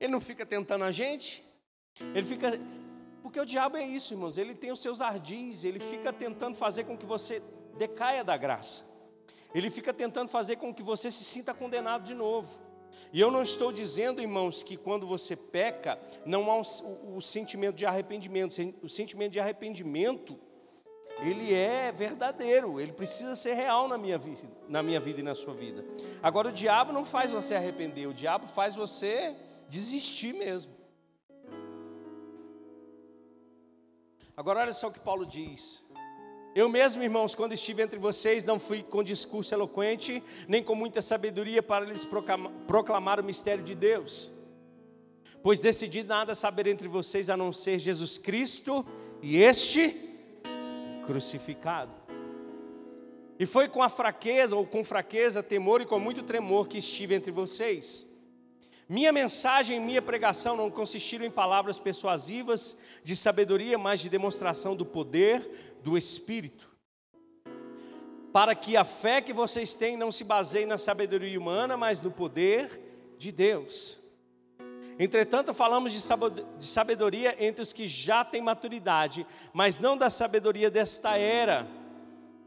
Ele não fica tentando a gente. Ele fica. Porque o diabo é isso, irmãos. Ele tem os seus ardis. Ele fica tentando fazer com que você decaia da graça. Ele fica tentando fazer com que você se sinta condenado de novo. E eu não estou dizendo, irmãos, que quando você peca, não há o, o, sentimento de arrependimento. O sentimento de arrependimento, ele é verdadeiro, ele precisa ser real na minha, vida, na minha vida e na sua vida. Agora, o diabo não faz você arrepender, o diabo faz você desistir mesmo. Agora, olha só o que Paulo diz. Eu mesmo, irmãos, quando estive entre vocês, não fui com discurso eloquente, nem com muita sabedoria para lhes proclamar o mistério de Deus. Pois decidi nada saber entre vocês a não ser Jesus Cristo e este crucificado. E foi com a fraqueza, ou com fraqueza, temor e com muito tremor que estive entre vocês. Minha mensagem e minha pregação não consistiram em palavras persuasivas de sabedoria, mas de demonstração do poder do Espírito. Para que a fé que vocês têm não se baseie na sabedoria humana, mas no poder de Deus. Entretanto, falamos de sabedoria entre os que já têm maturidade, mas não da sabedoria desta era,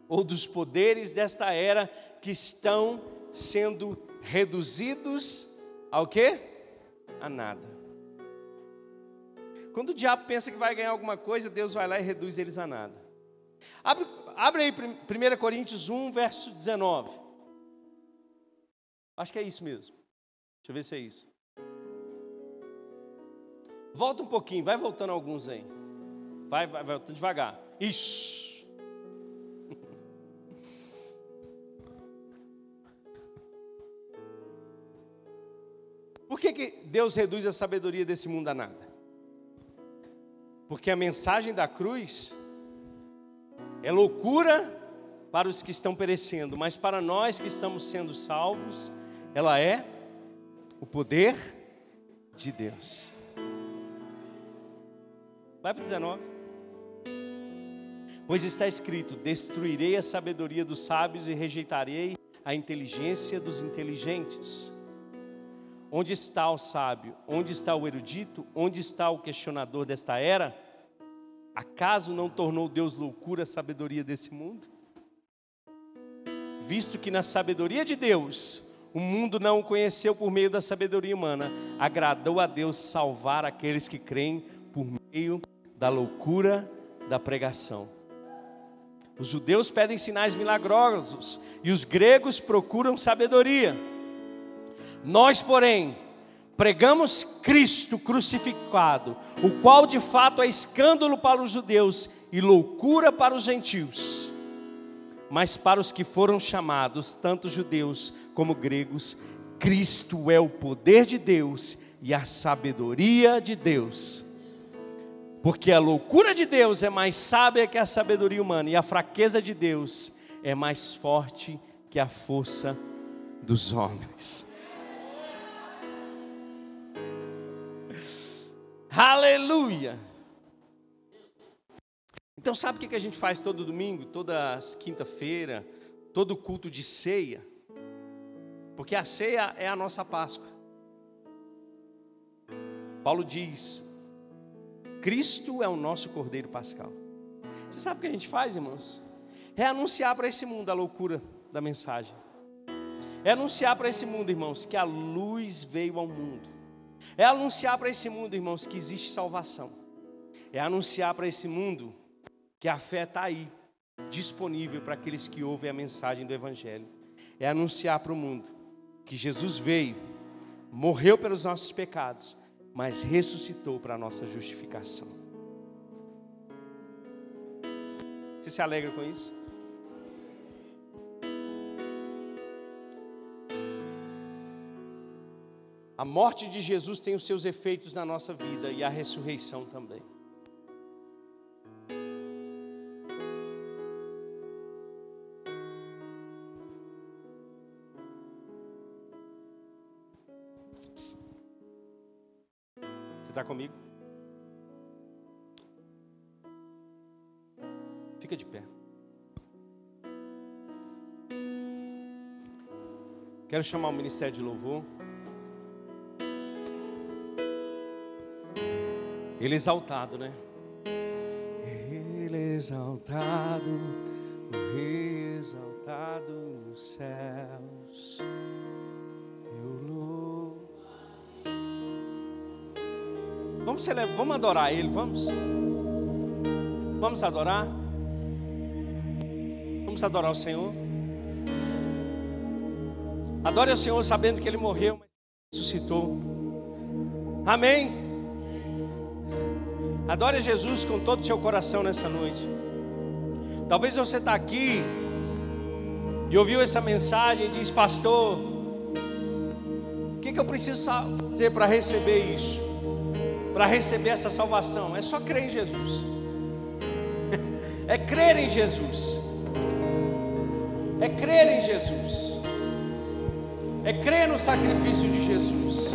ou dos poderes desta era que estão sendo reduzidos ao quê? A nada. Quando o diabo pensa que vai ganhar alguma coisa, Deus vai lá e reduz eles a nada. Abre, abre aí 1 Coríntios 1, verso 19. Acho que é isso mesmo. Deixa eu ver se é isso. Volta um pouquinho, vai voltando alguns aí. Vai, vai, vai devagar. Isso. Que, que Deus reduz a sabedoria desse mundo a nada? Porque a mensagem da cruz é loucura para os que estão perecendo, mas para nós que estamos sendo salvos, ela é o poder de Deus. Vai para 19. Pois está escrito: Destruirei a sabedoria dos sábios e rejeitarei a inteligência dos inteligentes. Onde está o sábio? Onde está o erudito? Onde está o questionador desta era? Acaso não tornou Deus loucura a sabedoria desse mundo? Visto que na sabedoria de Deus, o mundo não o conheceu por meio da sabedoria humana, agradou a Deus salvar aqueles que creem por meio da loucura da pregação. Os judeus pedem sinais milagrosos e os gregos procuram sabedoria. Nós, porém, pregamos Cristo crucificado, o qual de fato é escândalo para os judeus e loucura para os gentios. Mas para os que foram chamados, tanto judeus como gregos, Cristo é o poder de Deus e a sabedoria de Deus. Porque a loucura de Deus é mais sábia que a sabedoria humana, e a fraqueza de Deus é mais forte que a força dos homens. Aleluia! Então, sabe o que a gente faz todo domingo, toda quinta-feira, todo culto de ceia? Porque a ceia é a nossa Páscoa. Paulo diz: Cristo é o nosso Cordeiro Pascal. Você sabe o que a gente faz, irmãos? É anunciar para esse mundo a loucura da mensagem. É anunciar para esse mundo, irmãos, que a luz veio ao mundo. É anunciar para esse mundo, irmãos, que existe salvação. É anunciar para esse mundo que a fé está aí, disponível para aqueles que ouvem a mensagem do Evangelho. É anunciar para o mundo que Jesus veio, morreu pelos nossos pecados, mas ressuscitou para a nossa justificação. Você se alegra com isso? A morte de Jesus tem os seus efeitos na nossa vida e a ressurreição também. Você está comigo? Fica de pé. Quero chamar o Ministério de Louvor. Ele exaltado, né? Ele exaltado, o Rei exaltado nos céus. Eu louvo. Vamos celebrar, vamos adorar Ele, vamos? Vamos adorar? Vamos adorar o Senhor? Adore o Senhor sabendo que Ele morreu, mas ressuscitou. Amém. Adore Jesus com todo o seu coração nessa noite. Talvez você está aqui e ouviu essa mensagem e diz, pastor, o que, que eu preciso fazer para receber isso? Para receber essa salvação? É só crer em Jesus. É crer em Jesus. É crer em Jesus. É crer no sacrifício de Jesus.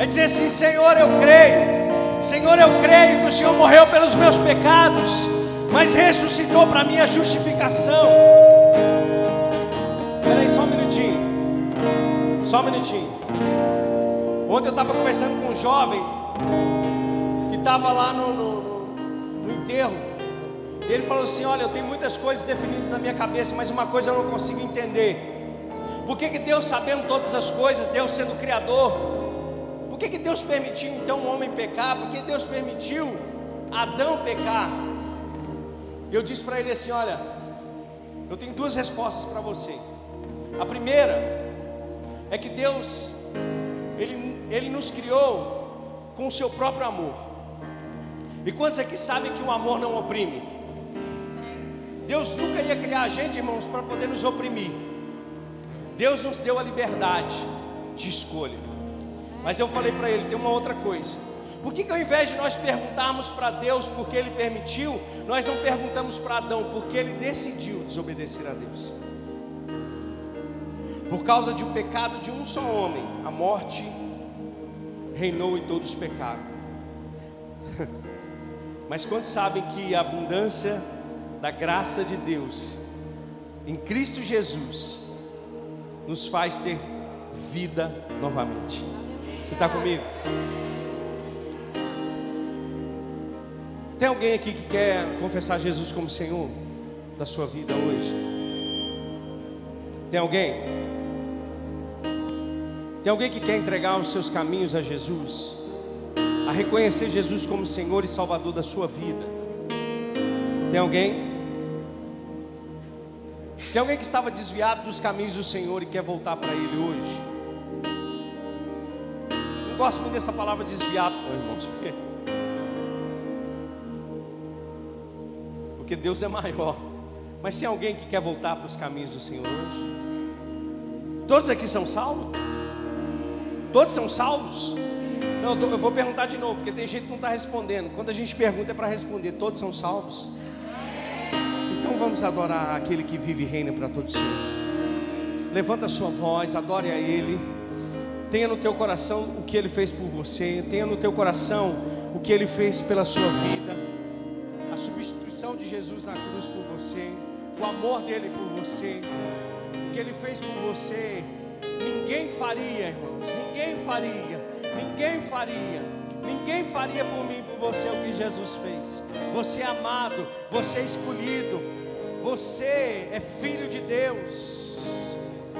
É dizer assim, Senhor, eu creio. Senhor, eu creio que o Senhor morreu pelos meus pecados, mas ressuscitou para minha justificação. Espera aí só um minutinho. Só um minutinho. Ontem eu estava conversando com um jovem que estava lá no, no, no enterro. E ele falou assim: Olha, eu tenho muitas coisas definidas na minha cabeça, mas uma coisa eu não consigo entender. Por que, que Deus, sabendo todas as coisas, Deus sendo Criador, por que, que Deus permitiu então o homem pecar? Por que Deus permitiu Adão pecar? Eu disse para ele assim: Olha, eu tenho duas respostas para você. A primeira é que Deus, ele, ele nos criou com o seu próprio amor. E quantos aqui sabem que o amor não oprime? Deus nunca ia criar a gente, irmãos, para poder nos oprimir. Deus nos deu a liberdade de escolha. Mas eu falei para ele: tem uma outra coisa. Por que, que ao invés de nós perguntarmos para Deus porque Ele permitiu, nós não perguntamos para Adão porque ele decidiu desobedecer a Deus? Por causa de um pecado de um só homem, a morte reinou e todos pecaram. Mas quantos sabem que a abundância da graça de Deus em Cristo Jesus nos faz ter vida novamente? Você está comigo? Tem alguém aqui que quer confessar Jesus como Senhor da sua vida hoje? Tem alguém? Tem alguém que quer entregar os seus caminhos a Jesus? A reconhecer Jesus como Senhor e Salvador da sua vida? Tem alguém? Tem alguém que estava desviado dos caminhos do Senhor e quer voltar para Ele hoje? Gosto muito dessa palavra desviado, irmãos, porque, porque Deus é maior. Mas tem alguém que quer voltar para os caminhos do Senhor hoje? Todos aqui são salvos? Todos são salvos? Não, eu vou perguntar de novo, porque tem gente que não está respondendo. Quando a gente pergunta é para responder: todos são salvos? Então vamos adorar aquele que vive e reina para todos sempre. Levanta a sua voz, adore a Ele. Tenha no teu coração o que Ele fez por você. Tenha no teu coração o que Ele fez pela sua vida. A substituição de Jesus na cruz por você. O amor dele por você. O que Ele fez por você. Ninguém faria, irmãos. Ninguém faria. Ninguém faria. Ninguém faria por mim, por você o que Jesus fez. Você é amado. Você é escolhido. Você é filho de Deus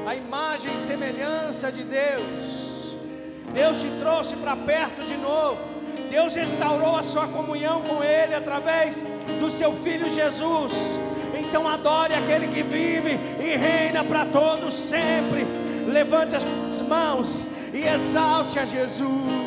a imagem e semelhança de Deus. Deus te trouxe para perto de novo. Deus restaurou a sua comunhão com Ele através do seu Filho Jesus. Então adore aquele que vive e reina para todos sempre. Levante as mãos e exalte a Jesus.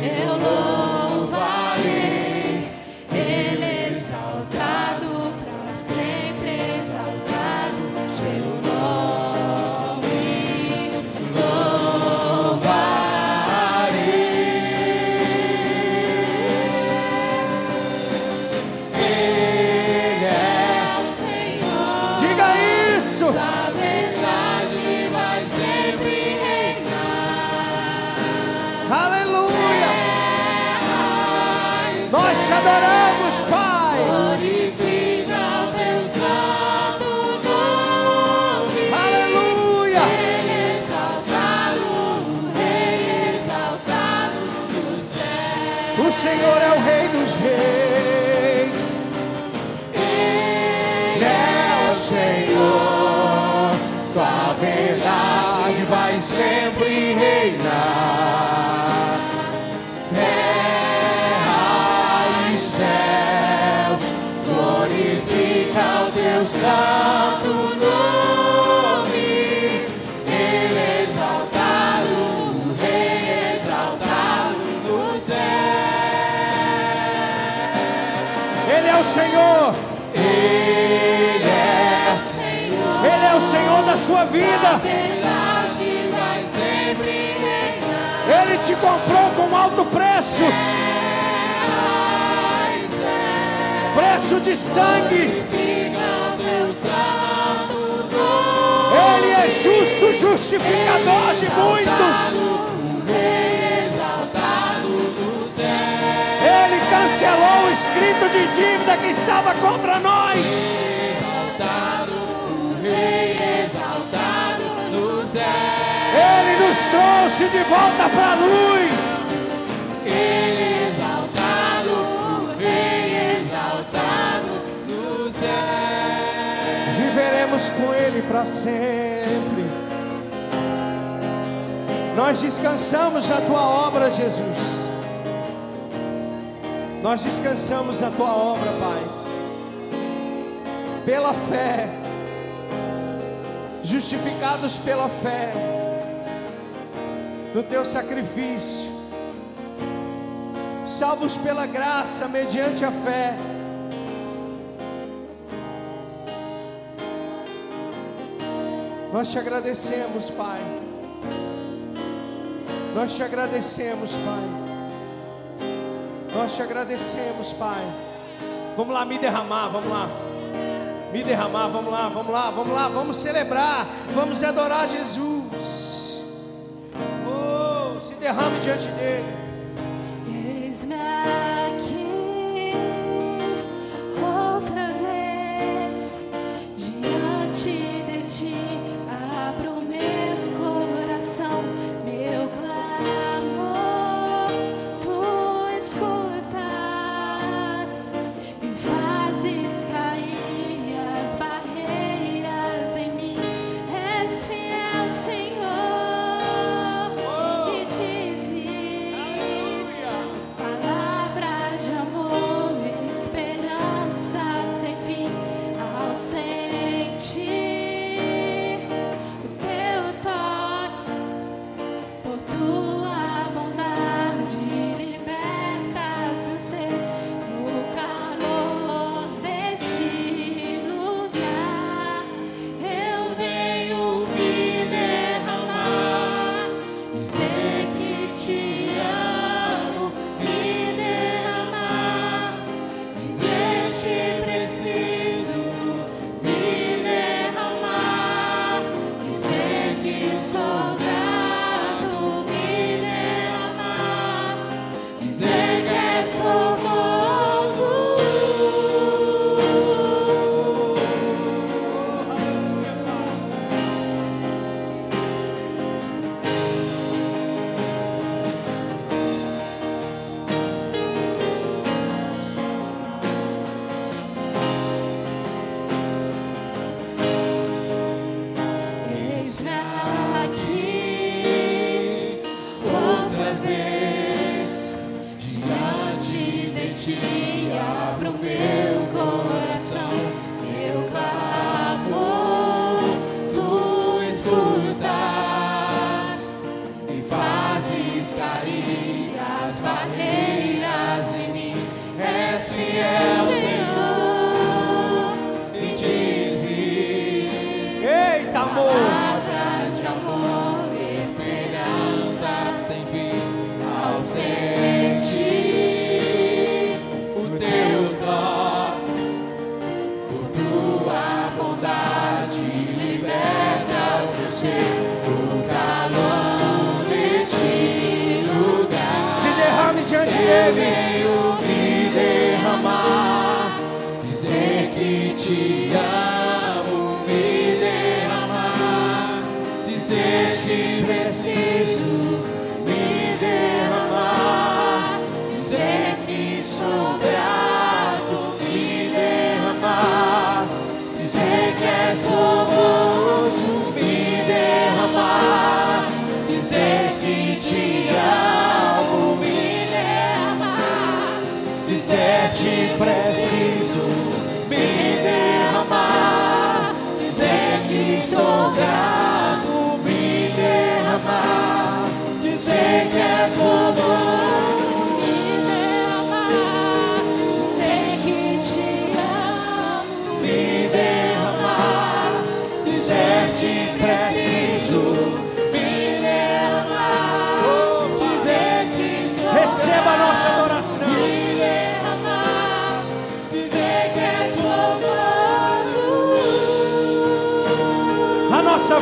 Eu Deus Pai. Glorifica teu santo nome. Aleluia. Exaltado, exaltado do céu. O Senhor é o Rei dos reis. Ele é o Senhor. Sua verdade vai sempre reinar. Senhor. Ele é o Senhor. Ele é o Senhor da sua vida. Verdade vai sempre reinar. Ele te comprou com alto preço. É, preço de sangue. justo, justificador de muitos. Ele cancelou o escrito de dívida que estava contra nós. Ele nos trouxe de volta para a luz. com Ele para sempre. Nós descansamos na Tua obra, Jesus. Nós descansamos na Tua obra, Pai. Pela fé, justificados pela fé, no Teu sacrifício, salvos pela graça, mediante a fé Nós te agradecemos, Pai. Nós te agradecemos, Pai. Nós te agradecemos, Pai. Vamos lá, me derramar, vamos lá. Me derramar, vamos lá, vamos lá, vamos lá, vamos celebrar, vamos adorar Jesus. Oh, se derrame diante dele.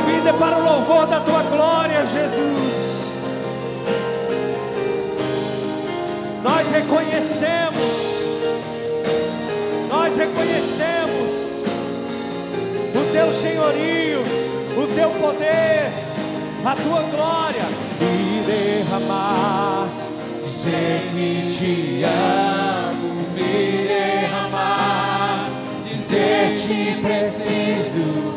Vida é para o louvor da tua glória, Jesus. Nós reconhecemos, nós reconhecemos o teu senhorio, o teu poder, a tua glória. me derramar, dizer que te amo, me derramar, dizer te preciso,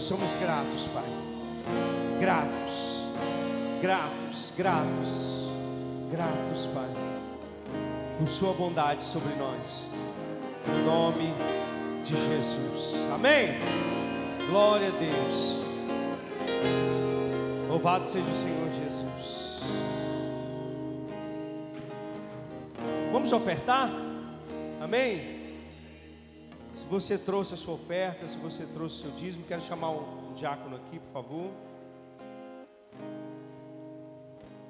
Nós somos gratos, Pai. Gratos. Gratos, gratos. Gratos, Pai. Por Sua bondade sobre nós. Em nome de Jesus. Amém. Glória a Deus. Louvado seja o Senhor Jesus. Vamos ofertar? Amém? Se você trouxe a sua oferta, se você trouxe o seu dízimo, quero chamar um diácono aqui, por favor.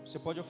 Você pode ofertar.